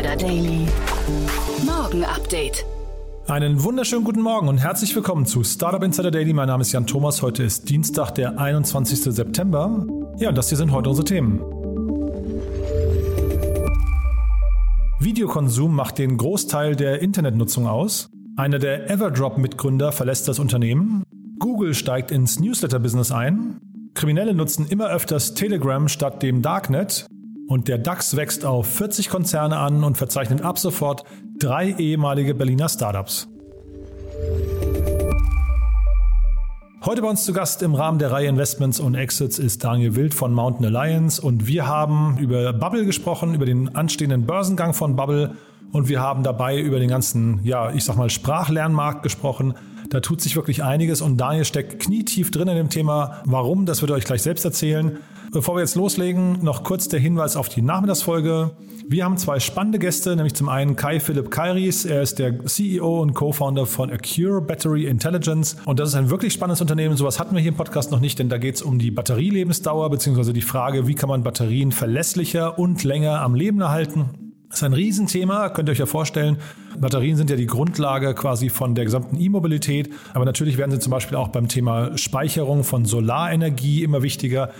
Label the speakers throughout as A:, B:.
A: Insider Daily. Morgen Update.
B: Einen wunderschönen guten Morgen und herzlich willkommen zu Startup Insider Daily. Mein Name ist Jan Thomas. Heute ist Dienstag, der 21. September. Ja, und das hier sind heute unsere Themen. Videokonsum macht den Großteil der Internetnutzung aus. Einer der Everdrop-Mitgründer verlässt das Unternehmen. Google steigt ins Newsletter-Business ein. Kriminelle nutzen immer öfters Telegram statt dem Darknet. Und der DAX wächst auf 40 Konzerne an und verzeichnet ab sofort drei ehemalige Berliner Startups. Heute bei uns zu Gast im Rahmen der Reihe Investments und Exits ist Daniel Wild von Mountain Alliance und wir haben über Bubble gesprochen, über den anstehenden Börsengang von Bubble und wir haben dabei über den ganzen, ja, ich sag mal, Sprachlernmarkt gesprochen. Da tut sich wirklich einiges und Daniel steckt knietief drin in dem Thema. Warum? Das wird er euch gleich selbst erzählen. Bevor wir jetzt loslegen, noch kurz der Hinweis auf die Nachmittagsfolge. Wir haben zwei spannende Gäste, nämlich zum einen Kai Philipp Kairis. Er ist der CEO und Co-Founder von Acure Battery Intelligence. Und das ist ein wirklich spannendes Unternehmen. Sowas hatten wir hier im Podcast noch nicht, denn da geht es um die Batterielebensdauer beziehungsweise die Frage, wie kann man Batterien verlässlicher und länger am Leben erhalten. Das ist ein Riesenthema, könnt ihr euch ja vorstellen. Batterien sind ja die Grundlage quasi von der gesamten E-Mobilität. Aber natürlich werden sie zum Beispiel auch beim Thema Speicherung von Solarenergie immer wichtiger.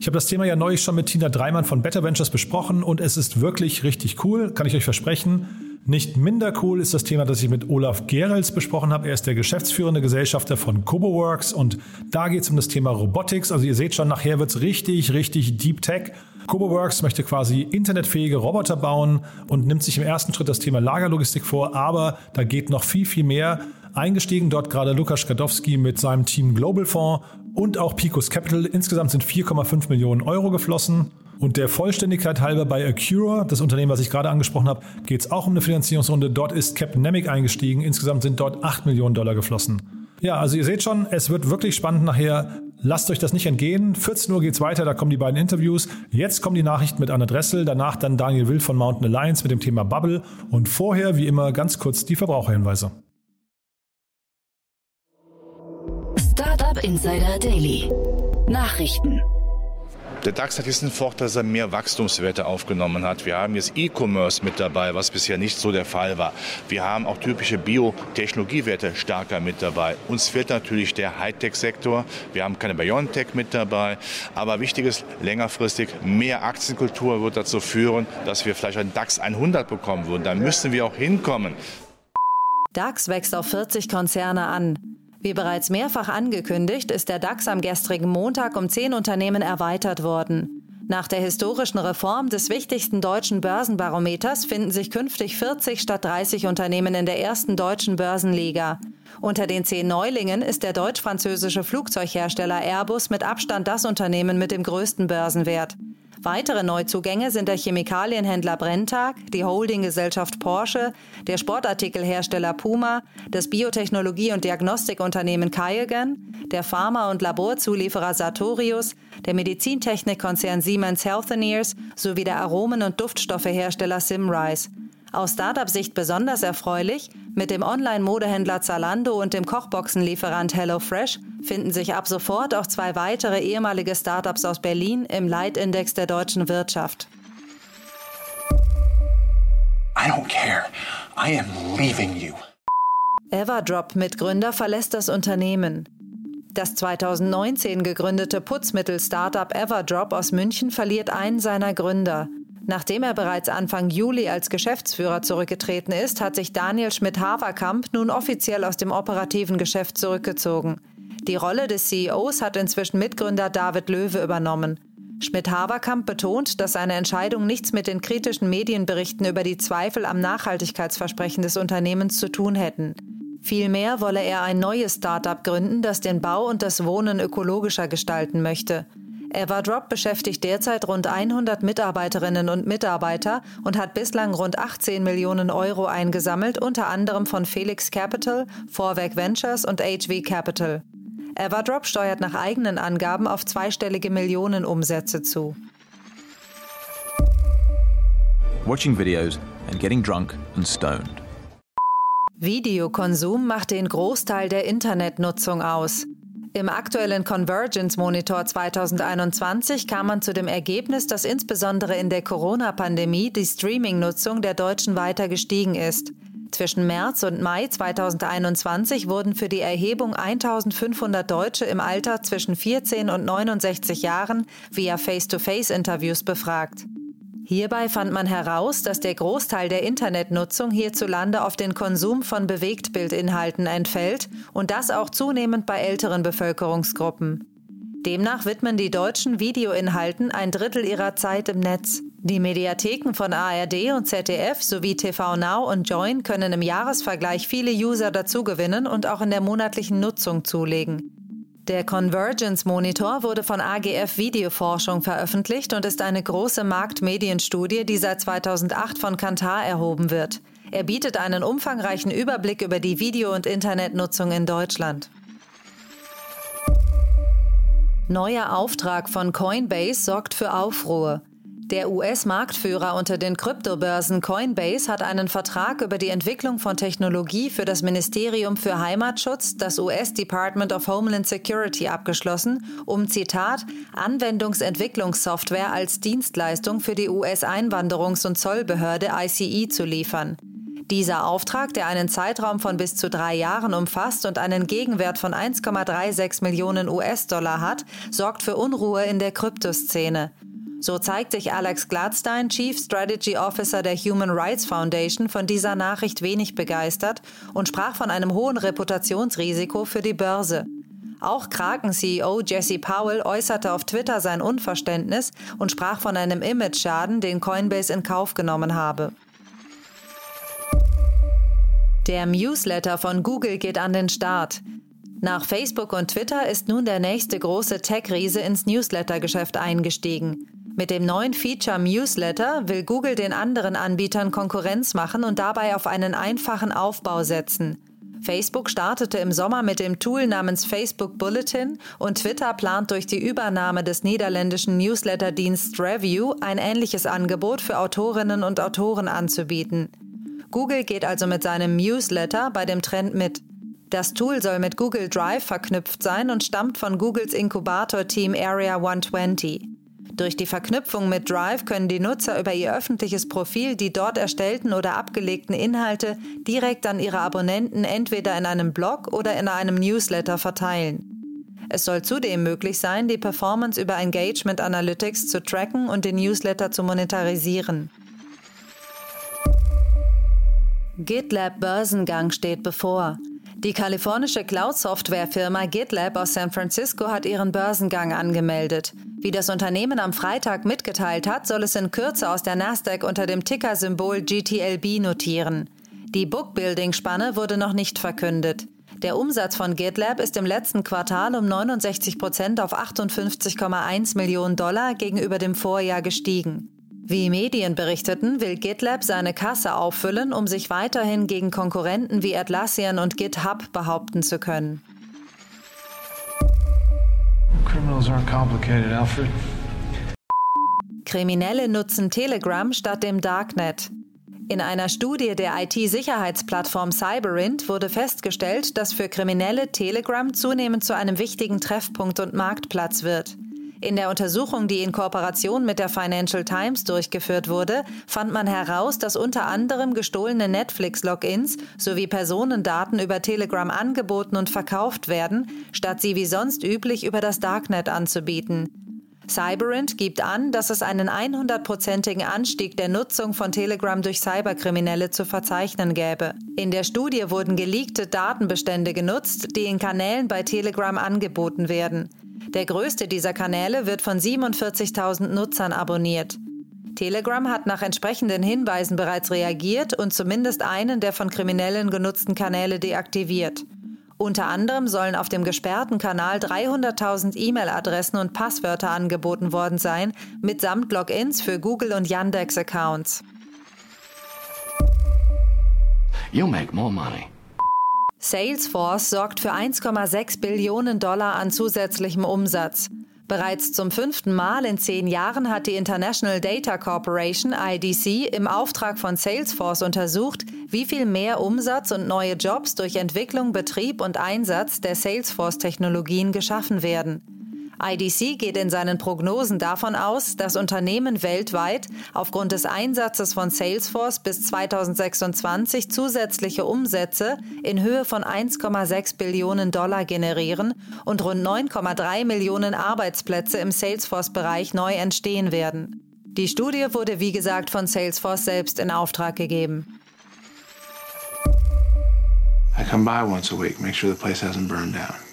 B: Ich habe das Thema ja neulich schon mit Tina Dreimann von Better Ventures besprochen und es ist wirklich richtig cool, kann ich euch versprechen. Nicht minder cool ist das Thema, das ich mit Olaf Gerels besprochen habe. Er ist der geschäftsführende Gesellschafter von CoboWorks und da geht es um das Thema Robotics. Also ihr seht schon, nachher wird es richtig, richtig Deep Tech. CoboWorks möchte quasi internetfähige Roboter bauen und nimmt sich im ersten Schritt das Thema Lagerlogistik vor, aber da geht noch viel, viel mehr. Eingestiegen dort gerade Lukas Skadowski mit seinem Team Global Fonds und auch Picos Capital. Insgesamt sind 4,5 Millionen Euro geflossen. Und der Vollständigkeit halber bei Acura, das Unternehmen, was ich gerade angesprochen habe, geht es auch um eine Finanzierungsrunde. Dort ist Capnemic eingestiegen. Insgesamt sind dort 8 Millionen Dollar geflossen. Ja, also ihr seht schon, es wird wirklich spannend nachher. Lasst euch das nicht entgehen. 14 Uhr geht's weiter, da kommen die beiden Interviews. Jetzt kommen die Nachrichten mit Anna Dressel, danach dann Daniel Wild von Mountain Alliance mit dem Thema Bubble und vorher, wie immer, ganz kurz die Verbraucherhinweise.
A: Startup Insider Daily. Nachrichten.
C: Der DAX hat jetzt den Vorteil, dass er mehr Wachstumswerte aufgenommen hat. Wir haben jetzt E-Commerce mit dabei, was bisher nicht so der Fall war. Wir haben auch typische Biotechnologiewerte stärker mit dabei. Uns fehlt natürlich der Hightech-Sektor. Wir haben keine BioNTech mit dabei. Aber wichtig ist, längerfristig mehr Aktienkultur wird dazu führen, dass wir vielleicht einen DAX 100 bekommen würden. Da müssen wir auch hinkommen.
D: DAX wächst auf 40 Konzerne an. Wie bereits mehrfach angekündigt, ist der DAX am gestrigen Montag um zehn Unternehmen erweitert worden. Nach der historischen Reform des wichtigsten deutschen Börsenbarometers finden sich künftig 40 statt 30 Unternehmen in der ersten deutschen Börsenliga. Unter den zehn Neulingen ist der deutsch-französische Flugzeughersteller Airbus mit Abstand das Unternehmen mit dem größten Börsenwert. Weitere Neuzugänge sind der Chemikalienhändler Brenntag, die Holdinggesellschaft Porsche, der Sportartikelhersteller Puma, das Biotechnologie- und Diagnostikunternehmen Kaiogen, der Pharma- und Laborzulieferer Sartorius, der Medizintechnikkonzern Siemens Healthineers sowie der Aromen- und Duftstoffehersteller Simrise. Aus Startup-Sicht besonders erfreulich, mit dem Online-Modehändler Zalando und dem Kochboxenlieferant HelloFresh finden sich ab sofort auch zwei weitere ehemalige Startups aus Berlin im Leitindex der deutschen Wirtschaft.
E: I don't care. I am leaving you.
D: Everdrop-Mitgründer verlässt das Unternehmen. Das 2019 gegründete Putzmittel-Startup Everdrop aus München verliert einen seiner Gründer. Nachdem er bereits Anfang Juli als Geschäftsführer zurückgetreten ist, hat sich Daniel Schmidt-Haverkamp nun offiziell aus dem operativen Geschäft zurückgezogen. Die Rolle des CEOs hat inzwischen Mitgründer David Löwe übernommen. Schmidt-Haverkamp betont, dass seine Entscheidung nichts mit den kritischen Medienberichten über die Zweifel am Nachhaltigkeitsversprechen des Unternehmens zu tun hätten. Vielmehr wolle er ein neues Start-up gründen, das den Bau und das Wohnen ökologischer gestalten möchte. Everdrop beschäftigt derzeit rund 100 Mitarbeiterinnen und Mitarbeiter und hat bislang rund 18 Millionen Euro eingesammelt, unter anderem von Felix Capital, Vorwerk Ventures und HV Capital. Everdrop steuert nach eigenen Angaben auf zweistellige Millionenumsätze zu.
F: Watching videos and getting drunk and stoned.
D: Videokonsum macht den Großteil der Internetnutzung aus. Im aktuellen Convergence Monitor 2021 kam man zu dem Ergebnis, dass insbesondere in der Corona-Pandemie die Streaming-Nutzung der Deutschen weiter gestiegen ist. Zwischen März und Mai 2021 wurden für die Erhebung 1500 Deutsche im Alter zwischen 14 und 69 Jahren via Face-to-Face-Interviews befragt. Hierbei fand man heraus, dass der Großteil der Internetnutzung hierzulande auf den Konsum von Bewegtbildinhalten entfällt und das auch zunehmend bei älteren Bevölkerungsgruppen. Demnach widmen die deutschen Videoinhalten ein Drittel ihrer Zeit im Netz. Die Mediatheken von ARD und ZDF sowie TV Now und Join können im Jahresvergleich viele User dazugewinnen und auch in der monatlichen Nutzung zulegen. Der Convergence Monitor wurde von AGF Videoforschung veröffentlicht und ist eine große Marktmedienstudie, die seit 2008 von Kantar erhoben wird. Er bietet einen umfangreichen Überblick über die Video- und Internetnutzung in Deutschland. Neuer Auftrag von Coinbase sorgt für Aufruhr. Der US-Marktführer unter den Kryptobörsen Coinbase hat einen Vertrag über die Entwicklung von Technologie für das Ministerium für Heimatschutz, das US Department of Homeland Security, abgeschlossen, um Zitat Anwendungsentwicklungssoftware als Dienstleistung für die US-Einwanderungs- und Zollbehörde ICE zu liefern. Dieser Auftrag, der einen Zeitraum von bis zu drei Jahren umfasst und einen Gegenwert von 1,36 Millionen US-Dollar hat, sorgt für Unruhe in der Kryptoszene. So zeigt sich Alex Gladstein, Chief Strategy Officer der Human Rights Foundation, von dieser Nachricht wenig begeistert und sprach von einem hohen Reputationsrisiko für die Börse. Auch Kraken-CEO Jesse Powell äußerte auf Twitter sein Unverständnis und sprach von einem Image-Schaden, den Coinbase in Kauf genommen habe. Der Newsletter von Google geht an den Start. Nach Facebook und Twitter ist nun der nächste große Tech-Riese ins Newsletter-Geschäft eingestiegen. Mit dem neuen Feature Newsletter will Google den anderen Anbietern Konkurrenz machen und dabei auf einen einfachen Aufbau setzen. Facebook startete im Sommer mit dem Tool namens Facebook Bulletin und Twitter plant durch die Übernahme des niederländischen Newsletterdienstes Review ein ähnliches Angebot für Autorinnen und Autoren anzubieten. Google geht also mit seinem Newsletter bei dem Trend mit. Das Tool soll mit Google Drive verknüpft sein und stammt von Googles Inkubator-Team Area 120. Durch die Verknüpfung mit Drive können die Nutzer über ihr öffentliches Profil die dort erstellten oder abgelegten Inhalte direkt an ihre Abonnenten entweder in einem Blog oder in einem Newsletter verteilen. Es soll zudem möglich sein, die Performance über Engagement Analytics zu tracken und den Newsletter zu monetarisieren. GitLab Börsengang steht bevor. Die kalifornische Cloud-Software-Firma GitLab aus San Francisco hat ihren Börsengang angemeldet. Wie das Unternehmen am Freitag mitgeteilt hat, soll es in Kürze aus der Nasdaq unter dem Ticker-Symbol GTLB notieren. Die Bookbuilding-Spanne wurde noch nicht verkündet. Der Umsatz von GitLab ist im letzten Quartal um 69 Prozent auf 58,1 Millionen Dollar gegenüber dem Vorjahr gestiegen. Wie Medien berichteten, will GitLab seine Kasse auffüllen, um sich weiterhin gegen Konkurrenten wie Atlassian und GitHub behaupten zu können. Criminals aren't complicated, Alfred. Kriminelle nutzen Telegram statt dem Darknet. In einer Studie der IT-Sicherheitsplattform Cyberint wurde festgestellt, dass für Kriminelle Telegram zunehmend zu einem wichtigen Treffpunkt und Marktplatz wird. In der Untersuchung, die in Kooperation mit der Financial Times durchgeführt wurde, fand man heraus, dass unter anderem gestohlene Netflix-Logins sowie Personendaten über Telegram angeboten und verkauft werden, statt sie wie sonst üblich über das Darknet anzubieten. Cyberint gibt an, dass es einen 100-prozentigen Anstieg der Nutzung von Telegram durch Cyberkriminelle zu verzeichnen gäbe. In der Studie wurden geleakte Datenbestände genutzt, die in Kanälen bei Telegram angeboten werden. Der größte dieser Kanäle wird von 47.000 Nutzern abonniert. Telegram hat nach entsprechenden Hinweisen bereits reagiert und zumindest einen der von Kriminellen genutzten Kanäle deaktiviert. Unter anderem sollen auf dem gesperrten Kanal 300.000 E-Mail-Adressen und Passwörter angeboten worden sein, mitsamt Logins für Google und Yandex-Accounts. You make more money. Salesforce sorgt für 1,6 Billionen Dollar an zusätzlichem Umsatz. Bereits zum fünften Mal in zehn Jahren hat die International Data Corporation IDC im Auftrag von Salesforce untersucht, wie viel mehr Umsatz und neue Jobs durch Entwicklung, Betrieb und Einsatz der Salesforce-Technologien geschaffen werden. IDC geht in seinen Prognosen davon aus, dass Unternehmen weltweit aufgrund des Einsatzes von Salesforce bis 2026 zusätzliche Umsätze in Höhe von 1,6 Billionen Dollar generieren und rund 9,3 Millionen Arbeitsplätze im Salesforce-Bereich neu entstehen werden. Die Studie wurde wie gesagt von Salesforce selbst in Auftrag gegeben.
E: I come by once a week, make sure the place hasn't burned down.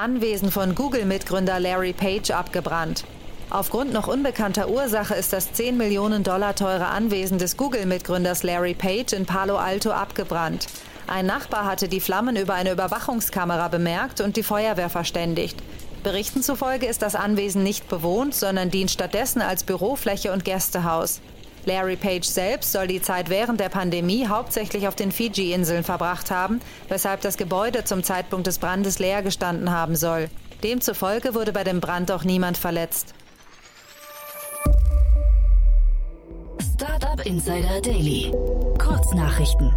D: Anwesen von Google-Mitgründer Larry Page abgebrannt. Aufgrund noch unbekannter Ursache ist das 10 Millionen Dollar teure Anwesen des Google-Mitgründers Larry Page in Palo Alto abgebrannt. Ein Nachbar hatte die Flammen über eine Überwachungskamera bemerkt und die Feuerwehr verständigt. Berichten zufolge ist das Anwesen nicht bewohnt, sondern dient stattdessen als Bürofläche und Gästehaus. Larry Page selbst soll die Zeit während der Pandemie hauptsächlich auf den Fiji-Inseln verbracht haben, weshalb das Gebäude zum Zeitpunkt des Brandes leer gestanden haben soll. Demzufolge wurde bei dem Brand auch niemand verletzt.
A: Startup Insider Daily. Kurznachrichten.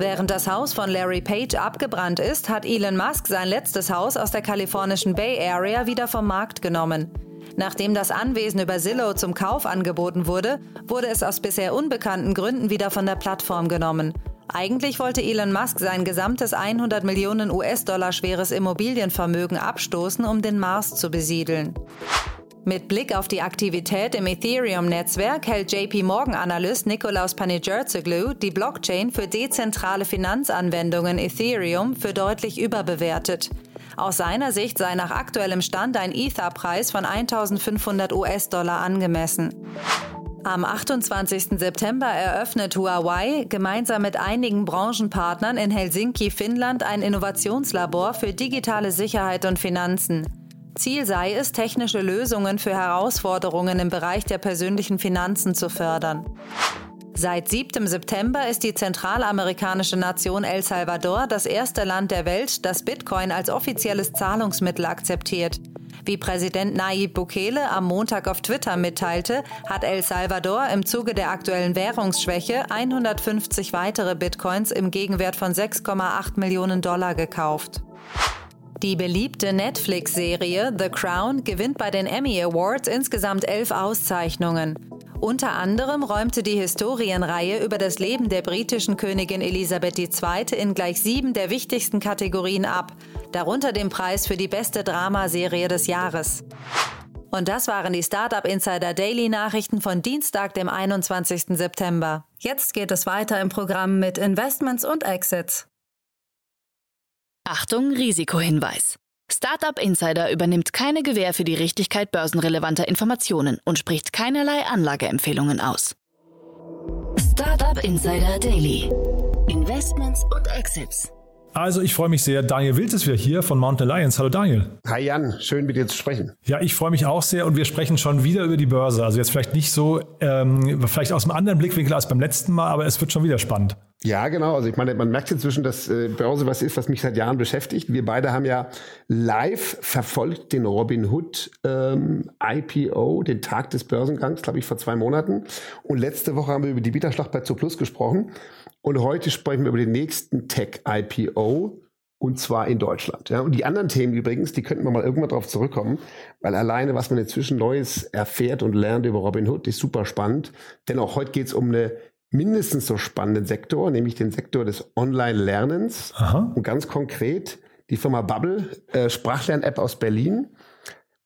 D: Während das Haus von Larry Page abgebrannt ist, hat Elon Musk sein letztes Haus aus der kalifornischen Bay Area wieder vom Markt genommen. Nachdem das Anwesen über Zillow zum Kauf angeboten wurde, wurde es aus bisher unbekannten Gründen wieder von der Plattform genommen. Eigentlich wollte Elon Musk sein gesamtes 100 Millionen US-Dollar schweres Immobilienvermögen abstoßen, um den Mars zu besiedeln. Mit Blick auf die Aktivität im Ethereum-Netzwerk hält JP Morgan-Analyst Nikolaus Panigerzoglou die Blockchain für dezentrale Finanzanwendungen Ethereum für deutlich überbewertet. Aus seiner Sicht sei nach aktuellem Stand ein Ether-Preis von 1500 US-Dollar angemessen. Am 28. September eröffnet Huawei gemeinsam mit einigen Branchenpartnern in Helsinki, Finnland, ein Innovationslabor für digitale Sicherheit und Finanzen. Ziel sei es, technische Lösungen für Herausforderungen im Bereich der persönlichen Finanzen zu fördern. Seit 7. September ist die zentralamerikanische Nation El Salvador das erste Land der Welt, das Bitcoin als offizielles Zahlungsmittel akzeptiert. Wie Präsident Nayib Bukele am Montag auf Twitter mitteilte, hat El Salvador im Zuge der aktuellen Währungsschwäche 150 weitere Bitcoins im Gegenwert von 6,8 Millionen Dollar gekauft. Die beliebte Netflix-Serie The Crown gewinnt bei den Emmy Awards insgesamt elf Auszeichnungen. Unter anderem räumte die Historienreihe über das Leben der britischen Königin Elisabeth II. in gleich sieben der wichtigsten Kategorien ab, darunter den Preis für die beste Dramaserie des Jahres. Und das waren die Startup Insider Daily Nachrichten von Dienstag, dem 21. September. Jetzt geht es weiter im Programm mit Investments und Exits.
A: Achtung, Risikohinweis. Startup Insider übernimmt keine Gewähr für die Richtigkeit börsenrelevanter Informationen und spricht keinerlei Anlageempfehlungen aus. Startup Insider Daily. Investments und Exits.
B: Also ich freue mich sehr. Daniel Wild ist wieder hier von Mountain Alliance. Hallo Daniel.
G: Hi Jan, schön mit dir zu sprechen.
B: Ja, ich freue mich auch sehr und wir sprechen schon wieder über die Börse. Also jetzt vielleicht nicht so, ähm, vielleicht aus einem anderen Blickwinkel als beim letzten Mal, aber es wird schon wieder spannend.
G: Ja, genau. Also ich meine, man merkt inzwischen, dass äh, Börse was ist, was mich seit Jahren beschäftigt. Wir beide haben ja live verfolgt den Robin Hood ähm, IPO, den Tag des Börsengangs, glaube ich, vor zwei Monaten. Und letzte Woche haben wir über die Bieterschlacht bei Zooplus gesprochen. Und heute sprechen wir über den nächsten Tech-IPO. Und zwar in Deutschland. Ja, und die anderen Themen übrigens, die könnten wir mal irgendwann drauf zurückkommen, weil alleine, was man inzwischen Neues erfährt und lernt über Robin Hood, ist super spannend. Denn auch heute geht es um eine mindestens so spannenden Sektor, nämlich den Sektor des Online-Lernens. Und ganz konkret, die Firma Bubble, äh, Sprachlern-App aus Berlin,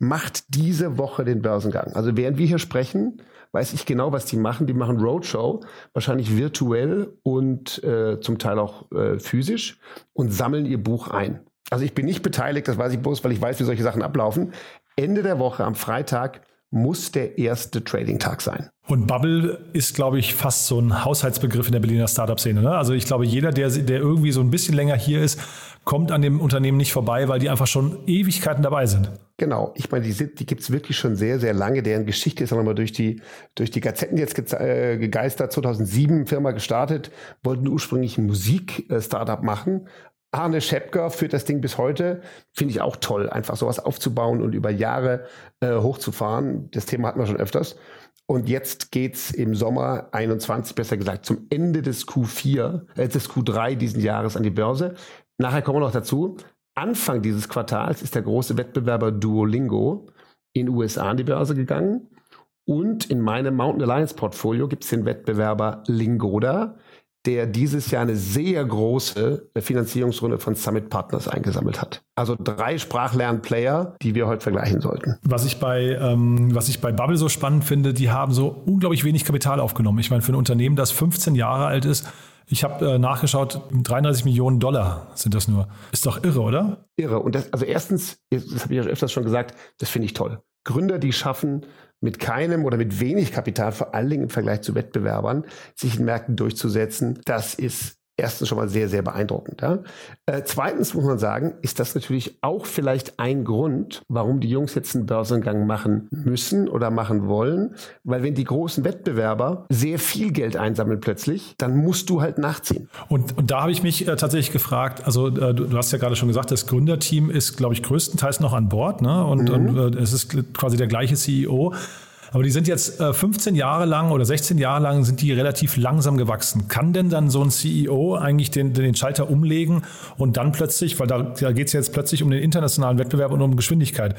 G: macht diese Woche den Börsengang. Also während wir hier sprechen, weiß ich genau, was die machen. Die machen Roadshow, wahrscheinlich virtuell und äh, zum Teil auch äh, physisch und sammeln ihr Buch ein. Also ich bin nicht beteiligt, das weiß ich bloß, weil ich weiß, wie solche Sachen ablaufen. Ende der Woche am Freitag muss der erste Trading-Tag sein.
B: Und Bubble ist, glaube ich, fast so ein Haushaltsbegriff in der Berliner Startup-Szene. Ne? Also ich glaube, jeder, der, der irgendwie so ein bisschen länger hier ist, kommt an dem Unternehmen nicht vorbei, weil die einfach schon Ewigkeiten dabei sind.
G: Genau, ich meine, die, die gibt's wirklich schon sehr, sehr lange. Deren Geschichte ist auch nochmal durch die, durch die Gazetten jetzt ge äh, gegeistert. 2007 Firma gestartet, wollten ursprünglich ein Musik-Startup machen, Arne Schepker führt das Ding bis heute. Finde ich auch toll, einfach sowas aufzubauen und über Jahre äh, hochzufahren. Das Thema hatten wir schon öfters. Und jetzt geht's im Sommer 21, besser gesagt, zum Ende des Q4, äh, des Q3 diesen Jahres an die Börse. Nachher kommen wir noch dazu. Anfang dieses Quartals ist der große Wettbewerber Duolingo in USA an die Börse gegangen. Und in meinem Mountain Alliance Portfolio gibt es den Wettbewerber Lingoda, der dieses Jahr eine sehr große Finanzierungsrunde von Summit Partners eingesammelt hat. Also drei Sprachlernplayer, die wir heute vergleichen sollten.
B: Was ich bei, ähm, was ich bei Bubble so spannend finde, die haben so unglaublich wenig Kapital aufgenommen. Ich meine, für ein Unternehmen, das 15 Jahre alt ist, ich habe äh, nachgeschaut, 33 Millionen Dollar sind das nur. Ist doch irre, oder?
G: Irre. Und das, also erstens, das habe ich ja öfters schon gesagt, das finde ich toll. Gründer, die schaffen, mit keinem oder mit wenig Kapital, vor allen Dingen im Vergleich zu Wettbewerbern, sich in Märkten durchzusetzen, das ist erstens schon mal sehr, sehr beeindruckend. Ja? Äh, zweitens muss man sagen, ist das natürlich auch vielleicht ein Grund, warum die Jungs jetzt einen Börsengang machen müssen oder machen wollen. Weil wenn die großen Wettbewerber sehr viel Geld einsammeln plötzlich, dann musst du halt nachziehen.
B: Und, und da habe ich mich äh, tatsächlich gefragt, also äh, du, du, hast ja gerade schon gesagt, das Gründerteam ist, glaube ich, größtenteils noch an Bord ne? und, mhm. und äh, es ist quasi der gleiche CEO. Aber die sind jetzt äh, 15 Jahre lang oder 16 Jahre lang sind die relativ langsam gewachsen. Kann denn dann so ein CEO eigentlich den, den Schalter umlegen und dann plötzlich, weil da, da geht es jetzt plötzlich um den internationalen Wettbewerb und um Geschwindigkeit.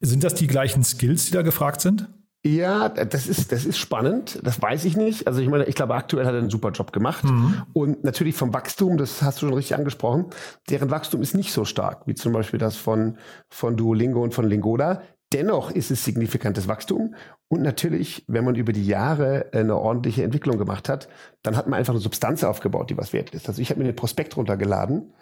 B: Sind das die gleichen Skills, die da gefragt sind?
G: Ja, das ist, das ist spannend. Das weiß ich nicht. Also ich meine, ich glaube, aktuell hat er einen super Job gemacht. Mhm. Und natürlich vom Wachstum, das hast du schon richtig angesprochen, deren Wachstum ist nicht so stark, wie zum Beispiel das von, von Duolingo und von Lingoda. Dennoch ist es signifikantes Wachstum. Und natürlich, wenn man über die Jahre eine ordentliche Entwicklung gemacht hat, dann hat man einfach eine Substanz aufgebaut, die was wert ist. Also ich habe mir den Prospekt runtergeladen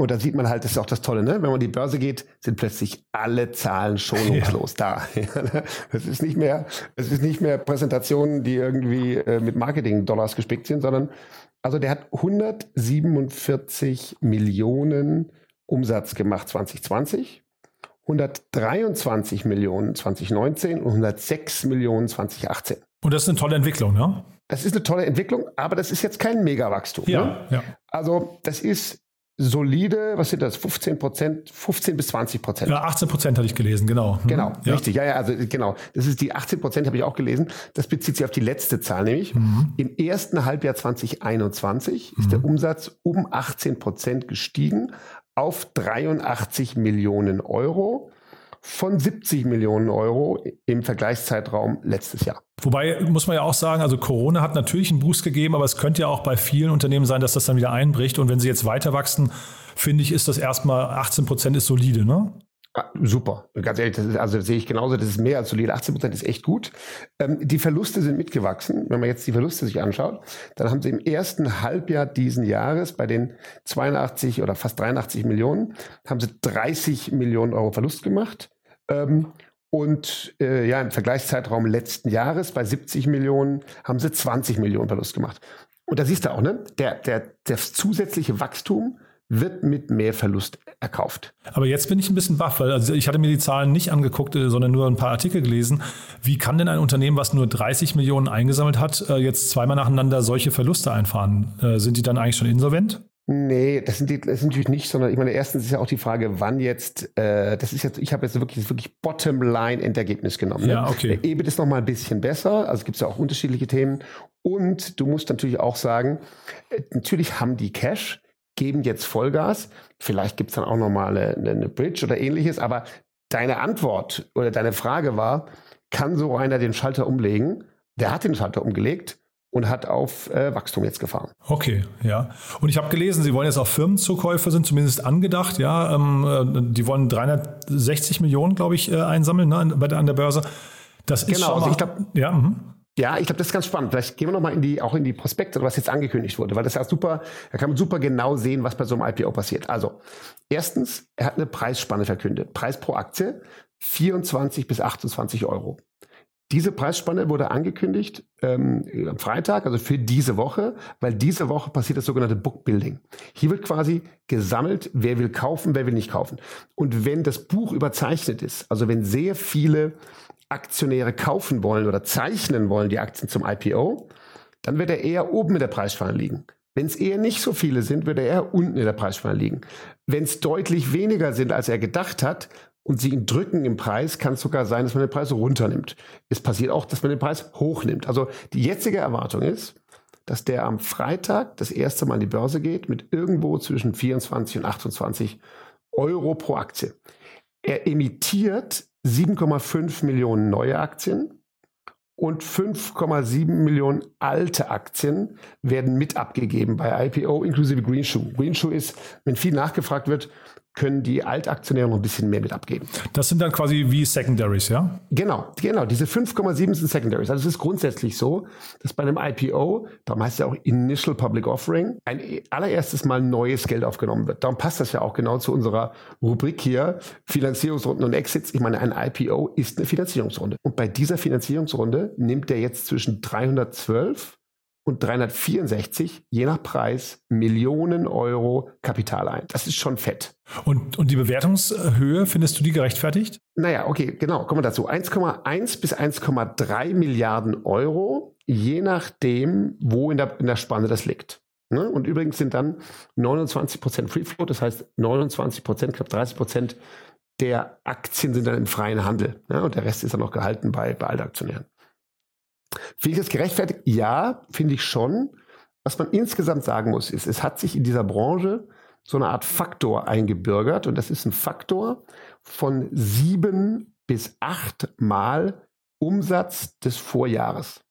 G: und da sieht man halt, das ist auch das Tolle, ne? Wenn man die Börse geht, sind plötzlich alle Zahlen schonungslos ja. da. Es ist nicht mehr, es ist nicht mehr Präsentationen, die irgendwie äh, mit Marketing-Dollars gespickt sind, sondern also der hat 147 Millionen Umsatz gemacht 2020 123 Millionen 2019 und 106 Millionen 2018.
B: Und das ist eine tolle Entwicklung, ne?
G: Das ist eine tolle Entwicklung, aber das ist jetzt kein Megawachstum.
B: Ja,
G: ne?
B: ja.
G: Also das ist solide, was sind das, 15 Prozent, 15 bis 20 Prozent.
B: Ja, 18 Prozent hatte ich gelesen, genau.
G: Hm. Genau, ja. richtig. Ja, ja, also genau. Das ist die 18 Prozent, habe ich auch gelesen. Das bezieht sich auf die letzte Zahl, nämlich mhm. im ersten Halbjahr 2021 mhm. ist der Umsatz um 18 Prozent gestiegen auf 83 Millionen Euro von 70 Millionen Euro im Vergleichszeitraum letztes Jahr.
B: Wobei muss man ja auch sagen, also Corona hat natürlich einen Boost gegeben, aber es könnte ja auch bei vielen Unternehmen sein, dass das dann wieder einbricht. Und wenn sie jetzt weiter wachsen, finde ich, ist das erstmal 18 Prozent ist solide, ne?
G: Ah, super, ganz ehrlich, das ist, also das sehe ich genauso, das ist mehr als solide. 18 Prozent ist echt gut. Ähm, die Verluste sind mitgewachsen. Wenn man jetzt die Verluste sich anschaut, dann haben sie im ersten Halbjahr diesen Jahres bei den 82 oder fast 83 Millionen, haben sie 30 Millionen Euro Verlust gemacht. Ähm, und äh, ja, im Vergleichszeitraum letzten Jahres bei 70 Millionen haben sie 20 Millionen Verlust gemacht. Und da siehst du auch, ne? Der, der, das zusätzliche Wachstum wird mit mehr Verlust erkauft.
B: Aber jetzt bin ich ein bisschen baff, weil also ich hatte mir die Zahlen nicht angeguckt, äh, sondern nur ein paar Artikel gelesen. Wie kann denn ein Unternehmen, was nur 30 Millionen eingesammelt hat, äh, jetzt zweimal nacheinander solche Verluste einfahren? Äh, sind die dann eigentlich schon insolvent?
G: Nee, das sind die, das sind natürlich nicht, sondern ich meine, erstens ist ja auch die Frage, wann jetzt, äh, das ist jetzt, ich habe jetzt wirklich, wirklich Bottom-Line-Endergebnis genommen. Ne?
B: Ja, okay.
G: Der EBIT ist nochmal ein bisschen besser, also gibt es ja auch unterschiedliche Themen. Und du musst natürlich auch sagen, natürlich haben die Cash, geben jetzt Vollgas. Vielleicht gibt es dann auch nochmal eine, eine Bridge oder ähnliches. Aber deine Antwort oder deine Frage war, kann so einer den Schalter umlegen? Der hat den Schalter umgelegt und hat auf äh, Wachstum jetzt gefahren.
B: Okay, ja. Und ich habe gelesen, Sie wollen jetzt auch Firmenzukäufe, sind zumindest angedacht, ja. Ähm, äh, die wollen 360 Millionen, glaube ich, äh, einsammeln ne, an, an der Börse. Das ist
G: genau,
B: schon
G: also
B: mal,
G: ich glaube,
B: ja, mh.
G: Ja, ich glaube, das ist ganz spannend. Vielleicht gehen wir nochmal in die, auch in die Prospekte, was jetzt angekündigt wurde, weil das ja super, da kann man super genau sehen, was bei so einem IPO passiert. Also, erstens, er hat eine Preisspanne verkündet. Preis pro Aktie 24 bis 28 Euro. Diese Preisspanne wurde angekündigt ähm, am Freitag, also für diese Woche, weil diese Woche passiert das sogenannte Bookbuilding. Hier wird quasi gesammelt, wer will kaufen, wer will nicht kaufen. Und wenn das Buch überzeichnet ist, also wenn sehr viele Aktionäre kaufen wollen oder zeichnen wollen, die Aktien zum IPO, dann wird er eher oben in der Preisspanne liegen. Wenn es eher nicht so viele sind, wird er eher unten in der Preisspanne liegen. Wenn es deutlich weniger sind, als er gedacht hat, und sie ihn drücken im Preis, kann es sogar sein, dass man den Preis runternimmt. Es passiert auch, dass man den Preis hochnimmt. Also die jetzige Erwartung ist, dass der am Freitag das erste Mal an die Börse geht mit irgendwo zwischen 24 und 28 Euro pro Aktie. Er emittiert 7,5 Millionen neue Aktien und 5,7 Millionen alte Aktien werden mit abgegeben bei IPO inklusive Greenshoe. Greenshoe ist, wenn viel nachgefragt wird, können die Altaktionäre noch ein bisschen mehr mit abgeben.
B: Das sind dann quasi wie Secondaries, ja?
G: Genau, genau. Diese 5,7 sind Secondaries. Also es ist grundsätzlich so, dass bei einem IPO, darum heißt es ja auch Initial Public Offering, ein allererstes Mal neues Geld aufgenommen wird. Darum passt das ja auch genau zu unserer Rubrik hier, Finanzierungsrunden und Exits. Ich meine, ein IPO ist eine Finanzierungsrunde. Und bei dieser Finanzierungsrunde nimmt der jetzt zwischen 312 und 364, je nach Preis, Millionen Euro Kapital ein. Das ist schon fett.
B: Und, und die Bewertungshöhe, findest du die gerechtfertigt?
G: Naja, okay, genau. Kommen wir dazu. 1,1 bis 1,3 Milliarden Euro, je nachdem, wo in der, in der Spanne das liegt. Ne? Und übrigens sind dann 29 Prozent Free Float, das heißt 29 Prozent, knapp 30 Prozent der Aktien sind dann im freien Handel. Ne? Und der Rest ist dann noch gehalten bei, bei Altaktionären. Finde ich das gerechtfertigt? Ja, finde ich schon. Was man insgesamt sagen muss, ist, es hat sich in dieser Branche so eine Art Faktor eingebürgert und das ist ein Faktor von sieben bis acht Mal Umsatz des Vorjahres.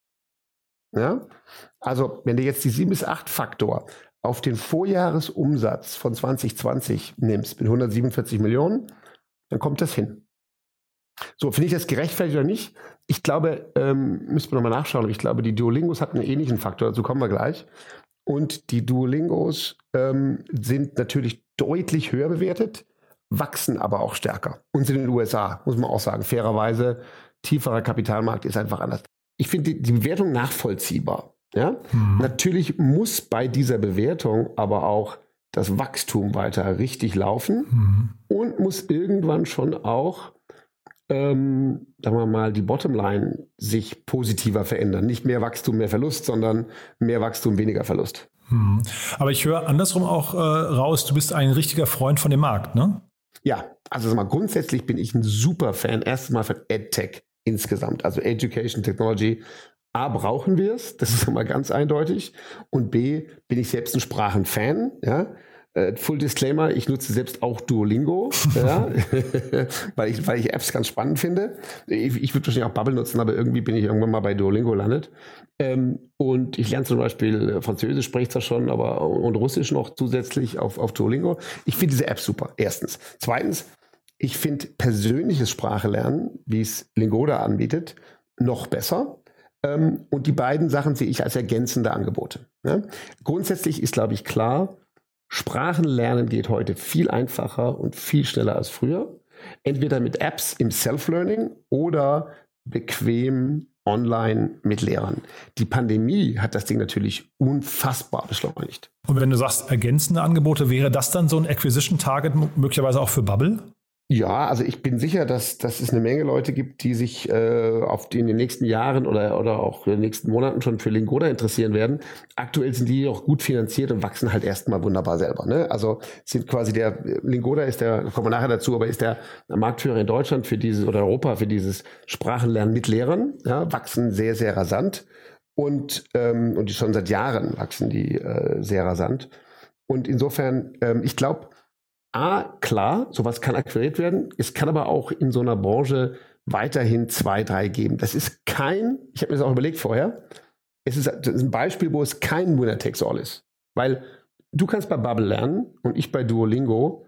G: Ja? Also, wenn du jetzt die sieben bis acht Faktor auf den Vorjahresumsatz von 2020 nimmst mit 147 Millionen, dann kommt das hin. So, finde ich das gerechtfertigt oder nicht? Ich glaube, ähm, müssen wir nochmal nachschauen, ich glaube, die Duolingos hatten einen ähnlichen Faktor, dazu kommen wir gleich. Und die Duolingos ähm, sind natürlich deutlich höher bewertet, wachsen aber auch stärker. Und sind in den USA, muss man auch sagen, fairerweise, tieferer Kapitalmarkt ist einfach anders. Ich finde die, die Bewertung nachvollziehbar. Ja? Mhm. Natürlich muss bei dieser Bewertung aber auch das Wachstum weiter richtig laufen mhm. und muss irgendwann schon auch ähm, sagen wir mal, die Bottomline sich positiver verändern. Nicht mehr Wachstum, mehr Verlust, sondern mehr Wachstum, weniger Verlust.
B: Hm. Aber ich höre andersrum auch äh, raus, du bist ein richtiger Freund von dem Markt, ne?
G: Ja, also sag mal, grundsätzlich bin ich ein super Fan, erstens mal von EdTech insgesamt, also Education Technology. A, brauchen wir es, das ist mal ganz eindeutig. Und B, bin ich selbst ein Sprachenfan, ja. Äh, Full Disclaimer, ich nutze selbst auch Duolingo, ja, weil, ich, weil ich Apps ganz spannend finde. Ich, ich würde wahrscheinlich auch Bubble nutzen, aber irgendwie bin ich irgendwann mal bei Duolingo gelandet. Ähm, und ich lerne zum Beispiel äh, Französisch, spreche ich zwar schon, aber und Russisch noch zusätzlich auf, auf Duolingo. Ich finde diese App super, erstens. Zweitens, ich finde persönliches Sprachelernen, wie es Lingoda anbietet, noch besser. Ähm, und die beiden Sachen sehe ich als ergänzende Angebote. Ja. Grundsätzlich ist, glaube ich, klar, Sprachenlernen geht heute viel einfacher und viel schneller als früher. Entweder mit Apps im Self-Learning oder bequem online mit Lehrern. Die Pandemie hat das Ding natürlich unfassbar beschleunigt.
B: Und wenn du sagst ergänzende Angebote, wäre das dann so ein Acquisition Target möglicherweise auch für Bubble?
G: Ja, also ich bin sicher, dass, dass es eine Menge Leute gibt, die sich äh, auf die in den nächsten Jahren oder, oder auch in den nächsten Monaten schon für Lingoda interessieren werden. Aktuell sind die auch gut finanziert und wachsen halt erstmal wunderbar selber. Ne? Also sind quasi der, Lingoda ist der, kommen wir nachher dazu, aber ist der Marktführer in Deutschland für dieses oder Europa für dieses Sprachenlernen mit Lehrern, ja, wachsen sehr, sehr rasant. Und, ähm, und die schon seit Jahren wachsen die äh, sehr rasant. Und insofern, ähm, ich glaube, A, klar, sowas kann akquiriert werden. Es kann aber auch in so einer Branche weiterhin zwei, drei geben. Das ist kein, ich habe mir das auch überlegt vorher, es ist, ein Beispiel, wo es kein Winner takes all ist. Weil du kannst bei Bubble lernen und ich bei Duolingo.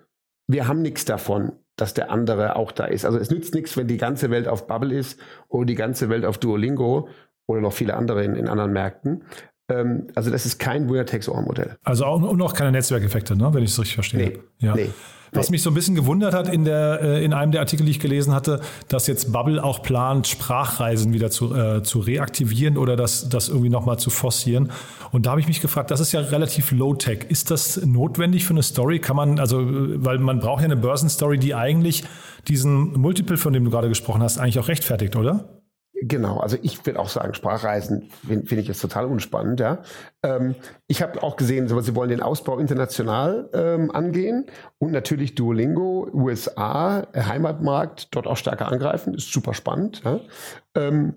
G: Wir haben nichts davon, dass der andere auch da ist. Also es nützt nichts, wenn die ganze Welt auf Bubble ist oder die ganze Welt auf Duolingo oder noch viele andere in, in anderen Märkten. Ähm, also das ist kein Winner-Takes-All-Modell.
B: Also auch, und auch keine Netzwerkeffekte, ne? wenn ich es richtig verstehe. Nee, ja. nee. Was mich so ein bisschen gewundert hat in, der, äh, in einem der Artikel, die ich gelesen hatte, dass jetzt Bubble auch plant, Sprachreisen wieder zu, äh, zu reaktivieren oder das, das irgendwie nochmal zu forcieren. Und da habe ich mich gefragt, das ist ja relativ low-tech. Ist das notwendig für eine Story? Kann man, also, weil man braucht ja eine Börsenstory, die eigentlich diesen Multiple, von dem du gerade gesprochen hast, eigentlich auch rechtfertigt, oder?
G: Genau, also ich würde auch sagen, Sprachreisen finde find ich jetzt total unspannend. Ja. Ähm, ich habe auch gesehen, sie wollen den Ausbau international ähm, angehen und natürlich Duolingo, USA, Heimatmarkt, dort auch stärker angreifen, ist super spannend. Ja. Ähm,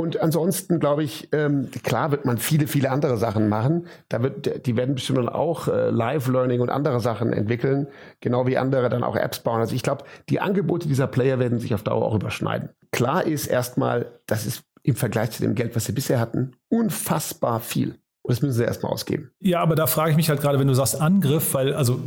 G: und ansonsten glaube ich, ähm, klar wird man viele, viele andere Sachen machen. Da wird, die werden bestimmt dann auch äh, Live-Learning und andere Sachen entwickeln, genau wie andere dann auch Apps bauen. Also ich glaube, die Angebote dieser Player werden sich auf Dauer auch überschneiden. Klar ist erstmal, das ist im Vergleich zu dem Geld, was sie bisher hatten, unfassbar viel. Und das müssen sie erstmal ausgeben.
B: Ja, aber da frage ich mich halt gerade, wenn du sagst Angriff, weil, also,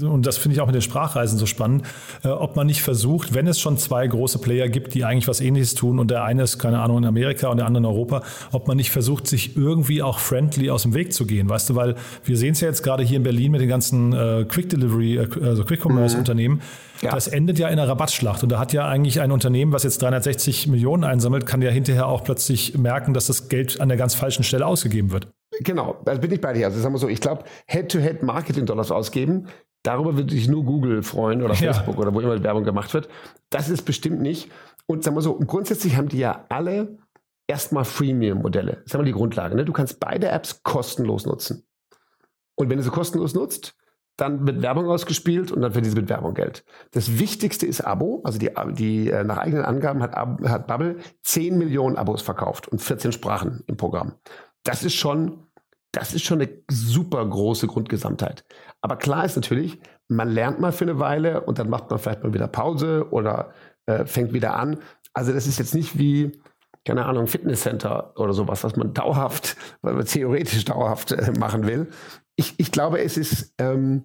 B: und das finde ich auch mit den Sprachreisen so spannend, äh, ob man nicht versucht, wenn es schon zwei große Player gibt, die eigentlich was ähnliches tun und der eine ist, keine Ahnung, in Amerika und der andere in Europa, ob man nicht versucht, sich irgendwie auch friendly aus dem Weg zu gehen, weißt du, weil wir sehen es ja jetzt gerade hier in Berlin mit den ganzen äh, Quick Delivery, äh, also Quick Commerce Unternehmen. Ja. Das endet ja in einer Rabattschlacht. Und da hat ja eigentlich ein Unternehmen, was jetzt 360 Millionen einsammelt, kann ja hinterher auch plötzlich merken, dass das Geld an der ganz falschen Stelle ausgegeben wird.
G: Genau, da bin ich bei dir. Also sagen wir so, ich glaube, Head-to-Head-Marketing-Dollars ausgeben, darüber würde sich nur Google freuen oder Facebook ja. oder wo immer Werbung gemacht wird. Das ist bestimmt nicht. Und sagen wir so, grundsätzlich haben die ja alle erstmal Freemium-Modelle. Das ist einmal die Grundlage. Ne? Du kannst beide Apps kostenlos nutzen. Und wenn du sie kostenlos nutzt, dann wird Werbung ausgespielt und dann verdienst du mit Werbung Geld. Das Wichtigste ist Abo. Also die, die äh, nach eigenen Angaben hat, hat Bubble 10 Millionen Abos verkauft und 14 Sprachen im Programm das ist schon, das ist schon eine super große Grundgesamtheit. Aber klar ist natürlich, man lernt mal für eine Weile und dann macht man vielleicht mal wieder Pause oder äh, fängt wieder an. Also das ist jetzt nicht wie, keine Ahnung, Fitnesscenter oder sowas, was man dauerhaft, weil man theoretisch dauerhaft äh, machen will. Ich, ich glaube, es ist, ähm,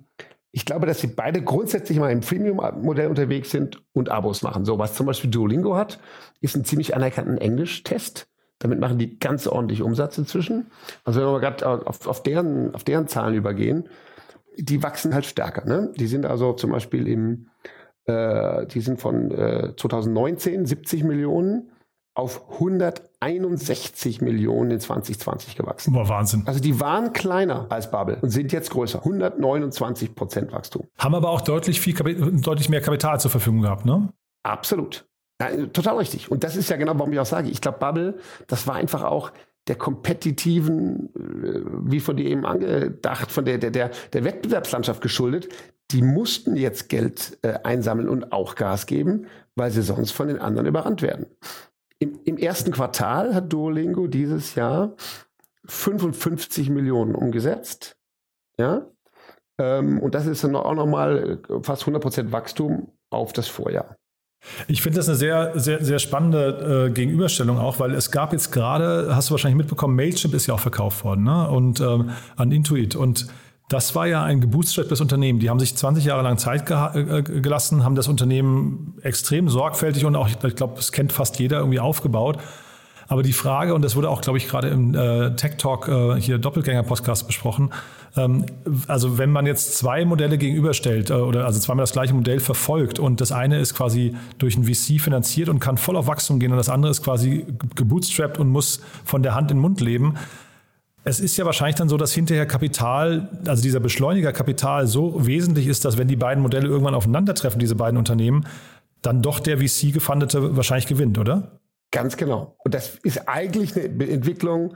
G: ich glaube, dass sie beide grundsätzlich mal im Premium-Modell unterwegs sind und Abos machen. So was zum Beispiel Duolingo hat, ist ein ziemlich anerkannten Englisch-Test. Damit machen die ganz ordentlich Umsatz inzwischen. Also wenn wir gerade auf, auf, deren, auf deren Zahlen übergehen, die wachsen halt stärker. Ne? Die sind also zum Beispiel im, äh, die sind von äh, 2019 70 Millionen auf 161 Millionen in 2020 gewachsen.
B: Boah, Wahnsinn.
G: Also die waren kleiner als Bubble und sind jetzt größer. 129 Prozent Wachstum.
B: Haben aber auch deutlich, viel, deutlich mehr Kapital zur Verfügung gehabt, ne?
G: Absolut. Ja, total richtig. Und das ist ja genau, warum ich auch sage, ich glaube, Bubble, das war einfach auch der kompetitiven, äh, wie von dir eben angedacht, von der, der, der, der Wettbewerbslandschaft geschuldet. Die mussten jetzt Geld äh, einsammeln und auch Gas geben, weil sie sonst von den anderen überrannt werden. Im, Im ersten Quartal hat Duolingo dieses Jahr 55 Millionen umgesetzt. Ja. Ähm, und das ist dann auch nochmal äh, fast 100 Prozent Wachstum auf das Vorjahr.
B: Ich finde das eine sehr, sehr, sehr spannende äh, Gegenüberstellung auch, weil es gab jetzt gerade, hast du wahrscheinlich mitbekommen, Mailchimp ist ja auch verkauft worden, ne? Und ähm, an Intuit. Und das war ja ein gebootstraptes Unternehmen. Die haben sich 20 Jahre lang Zeit ge äh, gelassen, haben das Unternehmen extrem sorgfältig und auch, ich glaube, es kennt fast jeder irgendwie aufgebaut. Aber die Frage, und das wurde auch, glaube ich, gerade im äh, Tech Talk äh, hier Doppelgänger-Podcast besprochen, ähm, also wenn man jetzt zwei Modelle gegenüberstellt äh, oder also zweimal das gleiche Modell verfolgt und das eine ist quasi durch ein VC finanziert und kann voll auf Wachstum gehen und das andere ist quasi gebootstrapped und muss von der Hand in den Mund leben, es ist ja wahrscheinlich dann so, dass hinterher Kapital, also dieser Beschleuniger Kapital so wesentlich ist, dass wenn die beiden Modelle irgendwann aufeinandertreffen, diese beiden Unternehmen, dann doch der VC-Gefundete wahrscheinlich gewinnt, oder?
G: Ganz genau. Und das ist eigentlich eine Entwicklung,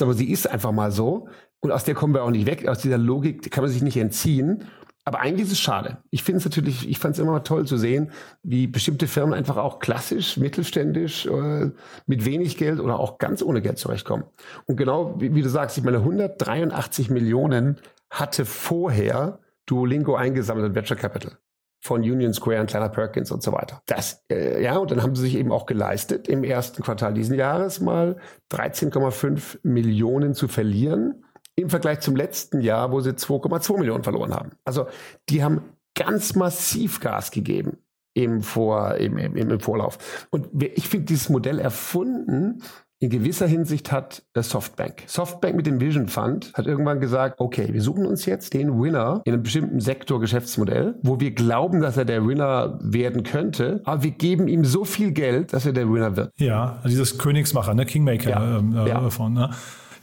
G: aber sie ist einfach mal so. Und aus der kommen wir auch nicht weg. Aus dieser Logik kann man sich nicht entziehen. Aber eigentlich ist es schade. Ich finde es natürlich, ich fand es immer toll zu sehen, wie bestimmte Firmen einfach auch klassisch, mittelständisch, äh, mit wenig Geld oder auch ganz ohne Geld zurechtkommen. Und genau wie, wie du sagst, ich meine, 183 Millionen hatte vorher Duolingo eingesammelt in Venture Capital von Union Square und Kleiner Perkins und so weiter. Das, äh, ja, und dann haben sie sich eben auch geleistet, im ersten Quartal diesen Jahres mal 13,5 Millionen zu verlieren im Vergleich zum letzten Jahr, wo sie 2,2 Millionen verloren haben. Also die haben ganz massiv Gas gegeben im, Vor, im, im, im Vorlauf. Und ich finde dieses Modell erfunden, in gewisser Hinsicht hat Softbank. Softbank mit dem Vision Fund hat irgendwann gesagt, okay, wir suchen uns jetzt den Winner in einem bestimmten Sektor Geschäftsmodell, wo wir glauben, dass er der Winner werden könnte, aber wir geben ihm so viel Geld, dass er der Winner wird.
B: Ja, dieses Königsmacher, ne? Kingmaker ja. Ähm, äh, ja. von, ne?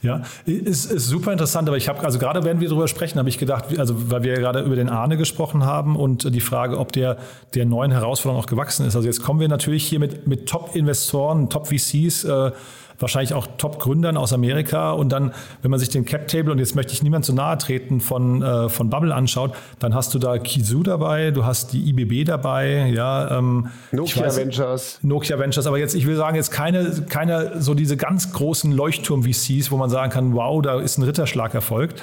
B: Ja, ist, ist super interessant, aber ich habe, also gerade wenn wir darüber sprechen, habe ich gedacht, also weil wir ja gerade über den Arne gesprochen haben und die Frage, ob der der neuen Herausforderung auch gewachsen ist. Also jetzt kommen wir natürlich hier mit, mit Top-Investoren, Top-VCs, äh, wahrscheinlich auch Top-Gründern aus Amerika. Und dann, wenn man sich den Cap-Table, und jetzt möchte ich niemand zu nahe treten, von, äh, von Bubble anschaut, dann hast du da Kizu dabei, du hast die IBB dabei, ja. Ähm,
G: Nokia weiß, Ventures.
B: Nokia Ventures, aber jetzt, ich will sagen, jetzt keine, keine so diese ganz großen Leuchtturm-VCs, wo man sagen kann, wow, da ist ein Ritterschlag erfolgt.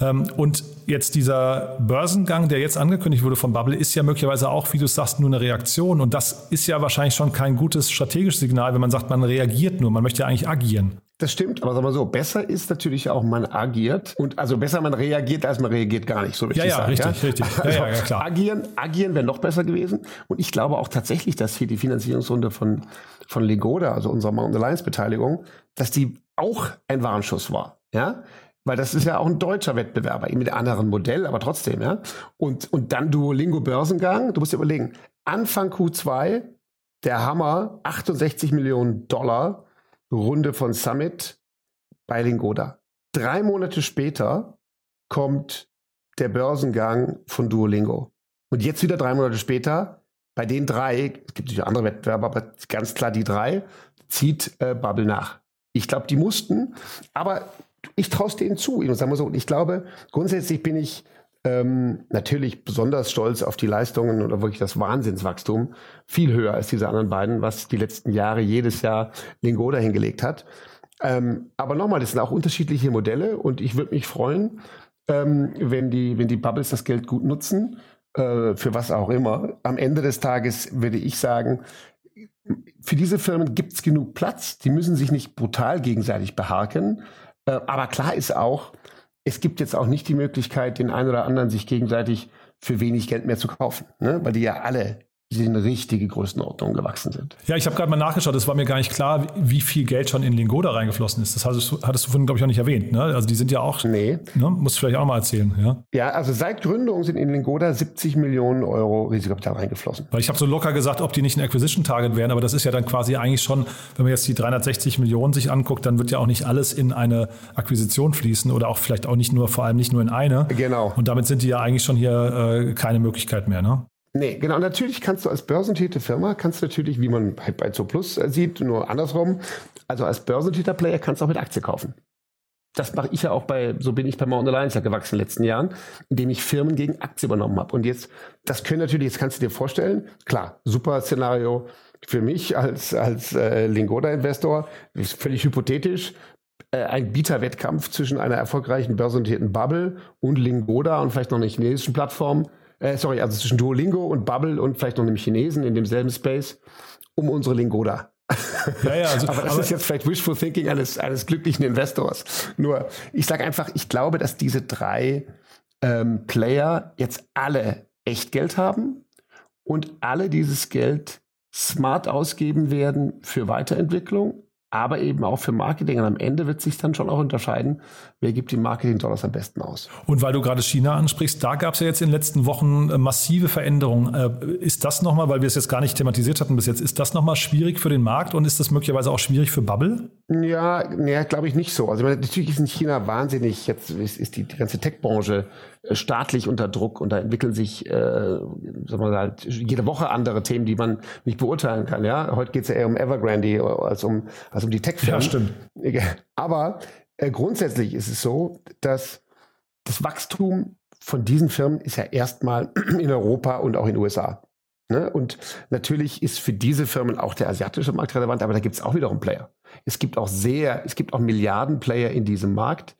B: Ähm, und jetzt dieser Börsengang, der jetzt angekündigt wurde von Bubble, ist ja möglicherweise auch, wie du sagst, nur eine Reaktion. Und das ist ja wahrscheinlich schon kein gutes strategisches Signal, wenn man sagt, man reagiert nur. Man möchte ja eigentlich agieren.
G: Das stimmt, aber sagen wir so, besser ist natürlich auch, man agiert und also besser man reagiert, als man reagiert gar nicht, so
B: richtig ja, ja, sagen. Richtig, ja? richtig.
G: Also ja, ja, klar. Agieren, agieren wäre noch besser gewesen und ich glaube auch tatsächlich, dass hier die Finanzierungsrunde von, von Legoda, also unserer Mountain Alliance Beteiligung, dass die auch ein Warnschuss war. Ja, weil das ist ja auch ein deutscher Wettbewerber, mit einem anderen Modell, aber trotzdem, ja. Und, und dann Duolingo Börsengang, du musst dir überlegen, Anfang Q2, der Hammer, 68 Millionen Dollar, Runde von Summit bei Lingoda. Drei Monate später kommt der Börsengang von Duolingo. Und jetzt wieder drei Monate später, bei den drei, es gibt natürlich andere Wettbewerber, aber ganz klar die drei, zieht äh, Bubble nach. Ich glaube, die mussten, aber ich traue es denen zu. Ich, sagen so, ich glaube, grundsätzlich bin ich ähm, natürlich besonders stolz auf die Leistungen oder wirklich das Wahnsinnswachstum, viel höher als diese anderen beiden, was die letzten Jahre jedes Jahr Lingoda hingelegt hat. Ähm, aber nochmal, das sind auch unterschiedliche Modelle und ich würde mich freuen, ähm, wenn, die, wenn die Bubbles das Geld gut nutzen, äh, für was auch immer. Am Ende des Tages würde ich sagen, für diese Firmen gibt es genug Platz. Die müssen sich nicht brutal gegenseitig beharken. Äh, aber klar ist auch, es gibt jetzt auch nicht die Möglichkeit, den einen oder anderen sich gegenseitig für wenig Geld mehr zu kaufen, ne? weil die ja alle die in richtige Größenordnung gewachsen sind.
B: Ja, ich habe gerade mal nachgeschaut, es war mir gar nicht klar, wie viel Geld schon in Lingoda reingeflossen ist. Das hattest du, hattest du vorhin, glaube ich, auch nicht erwähnt. Ne? Also die sind ja auch, nee. ne? musst du vielleicht auch mal erzählen. Ja?
G: ja, also seit Gründung sind in Lingoda 70 Millionen Euro Risikokapital reingeflossen.
B: Weil ich habe so locker gesagt, ob die nicht ein Acquisition-Target wären, aber das ist ja dann quasi eigentlich schon, wenn man jetzt die 360 Millionen sich anguckt, dann wird ja auch nicht alles in eine Akquisition fließen oder auch vielleicht auch nicht nur, vor allem nicht nur in eine.
G: Genau.
B: Und damit sind die ja eigentlich schon hier äh, keine Möglichkeit mehr, ne?
G: Nee, genau. Natürlich kannst du als börsentätige Firma, kannst du natürlich, wie man halt bei Zooplus äh, sieht, nur andersrum, also als börsentätiger Player kannst du auch mit Aktie kaufen. Das mache ich ja auch bei, so bin ich bei Mountain Alliance ja gewachsen in den letzten Jahren, indem ich Firmen gegen Aktie übernommen habe. Und jetzt, das können natürlich, jetzt kannst du dir vorstellen, klar, super Szenario für mich als, als äh, Lingoda-Investor, ist völlig hypothetisch, äh, ein Bieterwettkampf zwischen einer erfolgreichen börsennotierten Bubble und Lingoda und vielleicht noch einer chinesischen Plattform äh, sorry, also zwischen Duolingo und Bubble und vielleicht noch einem Chinesen in demselben Space um unsere Lingoda. Ja, ja, also, aber das aber ist jetzt vielleicht Wishful Thinking eines, eines glücklichen Investors. Nur, ich sage einfach, ich glaube, dass diese drei ähm, Player jetzt alle Echtgeld haben und alle dieses Geld smart ausgeben werden für Weiterentwicklung aber eben auch für Marketing. Und am Ende wird sich dann schon auch unterscheiden, wer gibt die Marketing-Dollars am besten aus.
B: Und weil du gerade China ansprichst, da gab es ja jetzt in den letzten Wochen äh, massive Veränderungen. Äh, ist das nochmal, weil wir es jetzt gar nicht thematisiert hatten bis jetzt, ist das nochmal schwierig für den Markt und ist das möglicherweise auch schwierig für Bubble?
G: Ja, nee, glaube ich nicht so. Also natürlich ist in China wahnsinnig, jetzt ist, die, die ganze Tech-Branche staatlich unter Druck und da entwickeln sich äh, sagen wir mal, halt jede Woche andere Themen, die man nicht beurteilen kann. Ja, heute geht es ja eher um Evergrande als um als um die Tech-Firmen.
B: Ja, stimmt.
G: Aber äh, grundsätzlich ist es so, dass das Wachstum von diesen Firmen ist ja erstmal in Europa und auch in den USA. Ne? Und natürlich ist für diese Firmen auch der asiatische Markt relevant, aber da gibt es auch wiederum Player. Es gibt auch sehr, es gibt auch Milliarden-Player in diesem Markt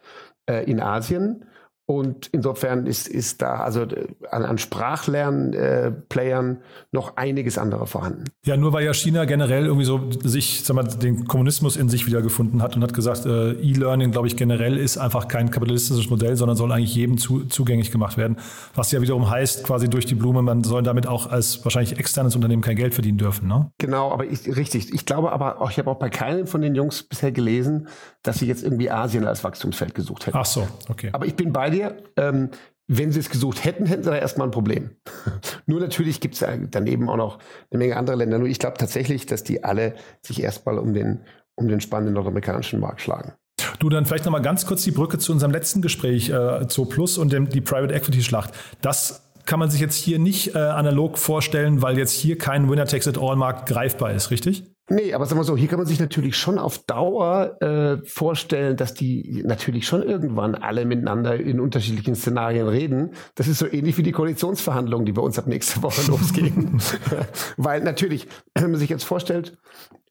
G: äh, in Asien. Und insofern ist, ist da also äh, an, an Sprachlern-Playern äh, noch einiges andere vorhanden.
B: Ja, nur weil ja China generell irgendwie so sich, sag mal, den Kommunismus in sich wiedergefunden hat und hat gesagt, äh, E-Learning, glaube ich, generell ist einfach kein kapitalistisches Modell, sondern soll eigentlich jedem zu, zugänglich gemacht werden. Was ja wiederum heißt, quasi durch die Blume, man soll damit auch als wahrscheinlich externes Unternehmen kein Geld verdienen dürfen. Ne?
G: Genau, aber ich, richtig. Ich glaube aber, auch, ich habe auch bei keinem von den Jungs bisher gelesen, dass sie jetzt irgendwie Asien als Wachstumsfeld gesucht hätten.
B: Ach so, okay.
G: Aber ich bin bei dir. Ähm, wenn sie es gesucht hätten, hätten sie da erstmal ein Problem. Nur natürlich gibt es daneben auch noch eine Menge andere Länder. Nur ich glaube tatsächlich, dass die alle sich erstmal um den, um den spannenden nordamerikanischen Markt schlagen.
B: Du, dann vielleicht nochmal ganz kurz die Brücke zu unserem letzten Gespräch äh, zu Plus und dem, die Private Equity Schlacht. Das kann man sich jetzt hier nicht äh, analog vorstellen, weil jetzt hier kein Winner-Takes-it-all-Markt greifbar ist, richtig?
G: Nee, aber sagen wir so, hier kann man sich natürlich schon auf Dauer äh, vorstellen, dass die natürlich schon irgendwann alle miteinander in unterschiedlichen Szenarien reden. Das ist so ähnlich wie die Koalitionsverhandlungen, die bei uns ab nächste Woche losgehen. Weil natürlich, wenn man sich jetzt vorstellt,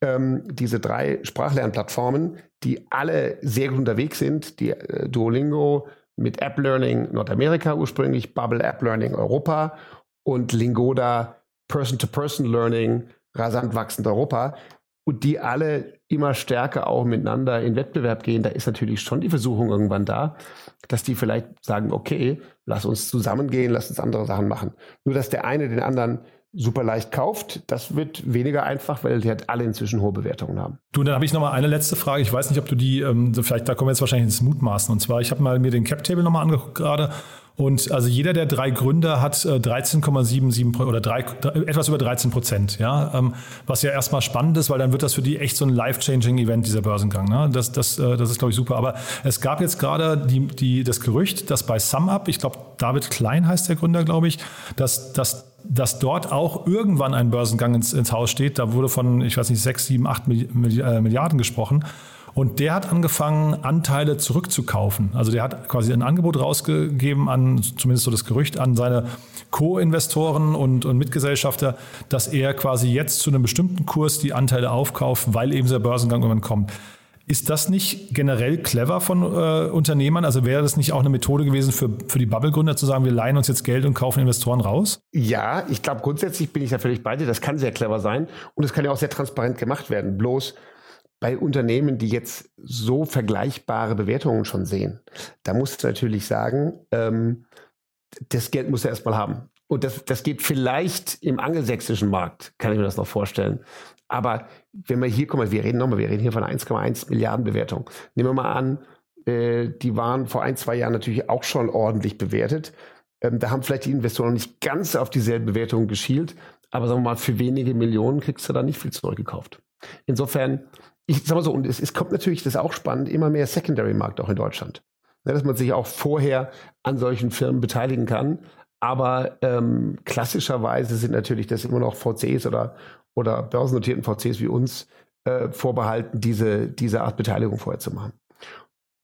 G: ähm, diese drei Sprachlernplattformen, die alle sehr gut unterwegs sind, die äh, Duolingo mit App Learning Nordamerika ursprünglich, Bubble App Learning Europa und Lingoda Person-to-Person -Person Learning rasant wachsend Europa und die alle immer stärker auch miteinander in Wettbewerb gehen, da ist natürlich schon die Versuchung irgendwann da, dass die vielleicht sagen, okay, lass uns zusammengehen, lass uns andere Sachen machen. Nur dass der eine den anderen super leicht kauft, das wird weniger einfach, weil die halt alle inzwischen hohe Bewertungen haben.
B: Du, dann habe ich noch mal eine letzte Frage. Ich weiß nicht, ob du die, ähm, vielleicht da kommen wir jetzt wahrscheinlich ins Mutmaßen. Und zwar, ich habe mal mir den Cap Table nochmal angeguckt gerade und also jeder der drei Gründer hat 13,77 äh, oder drei, etwas über 13 Prozent, ja, ähm, was ja erstmal spannend ist, weil dann wird das für die echt so ein life-changing Event dieser Börsengang. Ne? Das, das, äh, das ist glaube ich super. Aber es gab jetzt gerade die, die, das Gerücht, dass bei SumUp, ich glaube David Klein heißt der Gründer, glaube ich, dass, dass dass dort auch irgendwann ein Börsengang ins, ins Haus steht. Da wurde von, ich weiß nicht, 6, 7, 8 Milliarden gesprochen. Und der hat angefangen, Anteile zurückzukaufen. Also der hat quasi ein Angebot rausgegeben an, zumindest so das Gerücht, an seine Co-Investoren und, und Mitgesellschafter, dass er quasi jetzt zu einem bestimmten Kurs die Anteile aufkauft, weil eben der Börsengang irgendwann kommt. Ist das nicht generell clever von äh, Unternehmern? Also wäre das nicht auch eine Methode gewesen für, für die Bubble-Gründer zu sagen, wir leihen uns jetzt Geld und kaufen Investoren raus?
G: Ja, ich glaube grundsätzlich bin ich da völlig bei dir. Das kann sehr clever sein und es kann ja auch sehr transparent gemacht werden. Bloß bei Unternehmen, die jetzt so vergleichbare Bewertungen schon sehen, da musst du natürlich sagen, ähm, das Geld muss er erstmal haben. Und das, das geht vielleicht im angelsächsischen Markt, kann ich mir das noch vorstellen. Aber wenn wir hier, guck mal, wir reden nochmal, wir reden hier von 1,1 Milliarden Bewertung. Nehmen wir mal an, äh, die waren vor ein, zwei Jahren natürlich auch schon ordentlich bewertet. Ähm, da haben vielleicht die Investoren nicht ganz auf dieselbe Bewertung geschielt, aber sagen wir mal, für wenige Millionen kriegst du da nicht viel zurückgekauft. Insofern ich sag mal so, und es, es kommt natürlich, das ist auch spannend, immer mehr Secondary-Markt auch in Deutschland. Ja, dass man sich auch vorher an solchen Firmen beteiligen kann. Aber ähm, klassischerweise sind natürlich das immer noch VCs oder, oder börsennotierten VCs wie uns äh, vorbehalten, diese, diese Art Beteiligung vorher zu machen.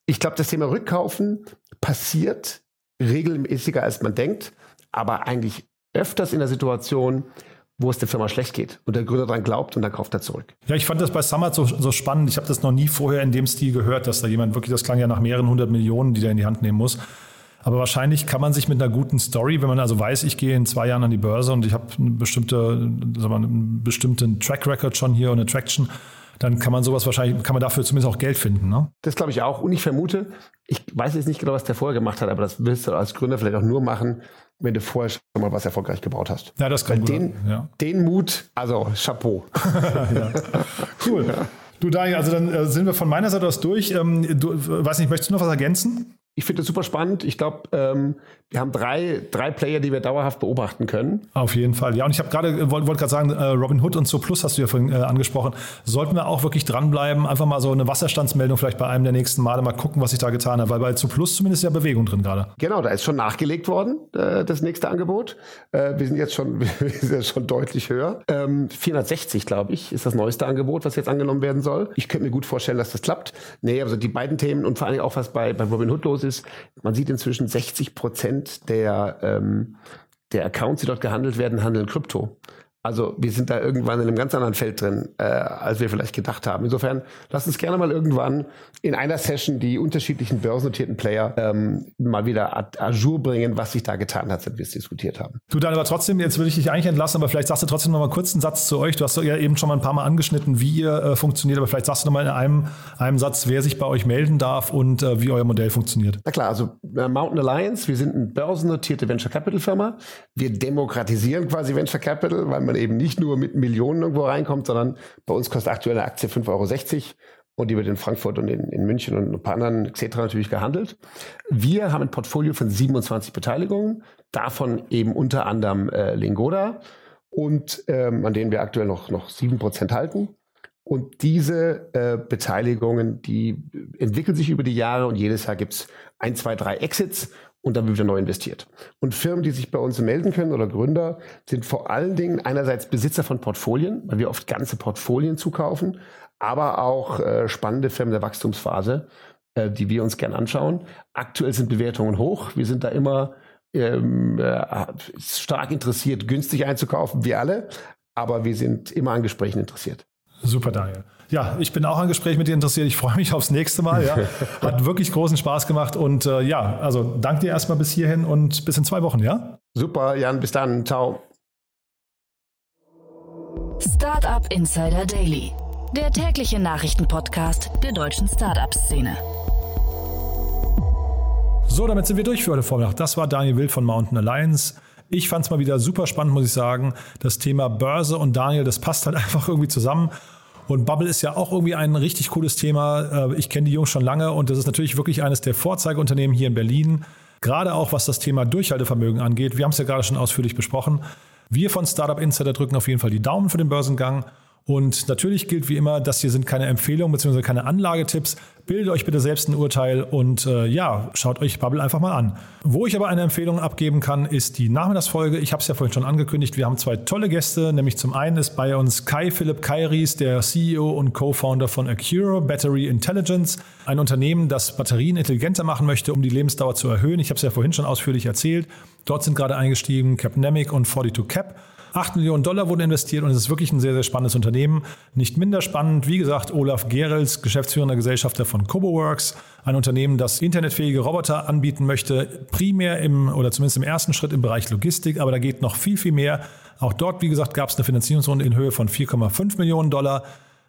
G: Ich glaube, das Thema Rückkaufen passiert regelmäßiger, als man denkt, aber eigentlich öfters in der Situation, wo es der Firma schlecht geht und der Gründer daran glaubt und dann kauft er zurück.
B: Ja, ich fand das bei Summit so, so spannend. Ich habe das noch nie vorher in dem Stil gehört, dass da jemand wirklich, das klang ja nach mehreren hundert Millionen, die der in die Hand nehmen muss. Aber wahrscheinlich kann man sich mit einer guten Story, wenn man also weiß, ich gehe in zwei Jahren an die Börse und ich habe eine bestimmte, sagen wir, einen bestimmten Track Record schon hier und eine Traction, dann kann man sowas wahrscheinlich, kann man dafür zumindest auch Geld finden. Ne?
G: Das glaube ich auch. Und ich vermute, ich weiß jetzt nicht genau, was der vorher gemacht hat, aber das willst du als Gründer vielleicht auch nur machen, wenn du vorher schon mal was erfolgreich gebaut hast.
B: Ja, das kann
G: den, ja. den Mut, also Chapeau.
B: ja. Cool. Du Daniel, also dann äh, sind wir von meiner Seite aus durch. Ähm, du, weiß nicht, möchtest du noch was ergänzen?
G: Ich finde das super spannend. Ich glaube, ähm, wir haben drei, drei Player, die wir dauerhaft beobachten können.
B: Auf jeden Fall. Ja, und ich habe gerade, äh, wollte wollt gerade sagen, äh, Robin Hood und So Plus hast du ja vorhin äh, angesprochen. Sollten wir auch wirklich dranbleiben, einfach mal so eine Wasserstandsmeldung vielleicht bei einem der nächsten Male mal gucken, was sich da getan hat, weil bei So Plus zumindest ja Bewegung drin gerade.
G: Genau, da ist schon nachgelegt worden, äh, das nächste Angebot. Äh, wir sind jetzt schon, wir sind jetzt schon deutlich höher. Ähm, 460, glaube ich, ist das neueste Angebot, was jetzt angenommen werden soll. Ich könnte mir gut vorstellen, dass das klappt. Nee, also die beiden Themen und vor allem auch was bei, bei Robin Hood los ist, ist, man sieht inzwischen 60 Prozent der, ähm, der Accounts, die dort gehandelt werden, handeln Krypto. Also wir sind da irgendwann in einem ganz anderen Feld drin, äh, als wir vielleicht gedacht haben. Insofern lasst uns gerne mal irgendwann in einer Session die unterschiedlichen börsennotierten Player ähm, mal wieder à, jour bringen, was sich da getan hat, seit wir es diskutiert haben.
B: Du dann aber trotzdem, jetzt würde ich dich eigentlich entlassen, aber vielleicht sagst du trotzdem noch mal kurz einen Satz zu euch. Du hast ja eben schon mal ein paar Mal angeschnitten, wie ihr äh, funktioniert, aber vielleicht sagst du noch mal in einem, einem Satz, wer sich bei euch melden darf und äh, wie euer Modell funktioniert.
G: Na klar, also äh, Mountain Alliance, wir sind eine börsennotierte Venture Capital Firma. Wir demokratisieren quasi Venture Capital, weil man eben nicht nur mit Millionen irgendwo reinkommt, sondern bei uns kostet aktuell eine Aktie 5,60 Euro und die wird in Frankfurt und in, in München und ein paar anderen etc. natürlich gehandelt. Wir haben ein Portfolio von 27 Beteiligungen, davon eben unter anderem äh, Lingoda und ähm, an denen wir aktuell noch, noch 7% halten. Und diese äh, Beteiligungen, die entwickeln sich über die Jahre und jedes Jahr gibt es ein, zwei, drei Exits und dann wird wieder neu investiert. Und Firmen, die sich bei uns melden können oder Gründer, sind vor allen Dingen einerseits Besitzer von Portfolien, weil wir oft ganze Portfolien zukaufen, aber auch äh, spannende Firmen der Wachstumsphase, äh, die wir uns gern anschauen. Aktuell sind Bewertungen hoch. Wir sind da immer ähm, äh, stark interessiert, günstig einzukaufen, wir alle. Aber wir sind immer an Gesprächen interessiert.
B: Super, Daniel. Ja, ich bin auch an Gespräch mit dir interessiert. Ich freue mich aufs nächste Mal. Ja. Hat wirklich großen Spaß gemacht. Und äh, ja, also danke dir erstmal bis hierhin und bis in zwei Wochen, ja?
G: Super, Jan, bis dann. Ciao.
A: Startup Insider Daily, der tägliche Nachrichtenpodcast der deutschen Startup-Szene.
B: So, damit sind wir durch für heute Vormittag. Das war Daniel Wild von Mountain Alliance. Ich fand es mal wieder super spannend, muss ich sagen. Das Thema Börse und Daniel, das passt halt einfach irgendwie zusammen. Und Bubble ist ja auch irgendwie ein richtig cooles Thema. Äh, ich kenne die Jungs schon lange und das ist natürlich wirklich eines der Vorzeigeunternehmen hier in Berlin. Gerade auch was das Thema Durchhaltevermögen angeht. Wir haben es ja gerade schon ausführlich besprochen. Wir von Startup Insider drücken auf jeden Fall die Daumen für den Börsengang. Und natürlich gilt wie immer, das hier sind keine Empfehlungen bzw. keine Anlagetipps. Bildet euch bitte selbst ein Urteil und äh, ja, schaut euch Bubble einfach mal an. Wo ich aber eine Empfehlung abgeben kann, ist die Nachmittagsfolge. Ich habe es ja vorhin schon angekündigt. Wir haben zwei tolle Gäste, nämlich zum einen ist bei uns Kai Philipp Kairis, der CEO und Co-Founder von Acura Battery Intelligence, ein Unternehmen, das Batterien intelligenter machen möchte, um die Lebensdauer zu erhöhen. Ich habe es ja vorhin schon ausführlich erzählt. Dort sind gerade eingestiegen Capnemic und 42 Cap. 8 Millionen Dollar wurden investiert und es ist wirklich ein sehr, sehr spannendes Unternehmen. Nicht minder spannend, wie gesagt, Olaf Gerels, geschäftsführender Gesellschafter von CoboWorks, ein Unternehmen, das internetfähige Roboter anbieten möchte, primär im oder zumindest im ersten Schritt im Bereich Logistik, aber da geht noch viel, viel mehr. Auch dort, wie gesagt, gab es eine Finanzierungsrunde in Höhe von 4,5 Millionen Dollar.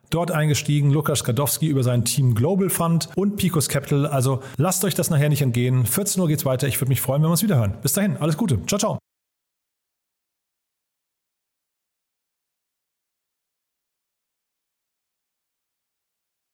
B: Dort eingestiegen Lukas Skadowski über sein Team Global Fund und Picos Capital. Also lasst euch das nachher nicht entgehen. 14 Uhr geht's weiter. Ich würde mich freuen, wenn wir uns wieder hören. Bis dahin, alles Gute. Ciao, ciao.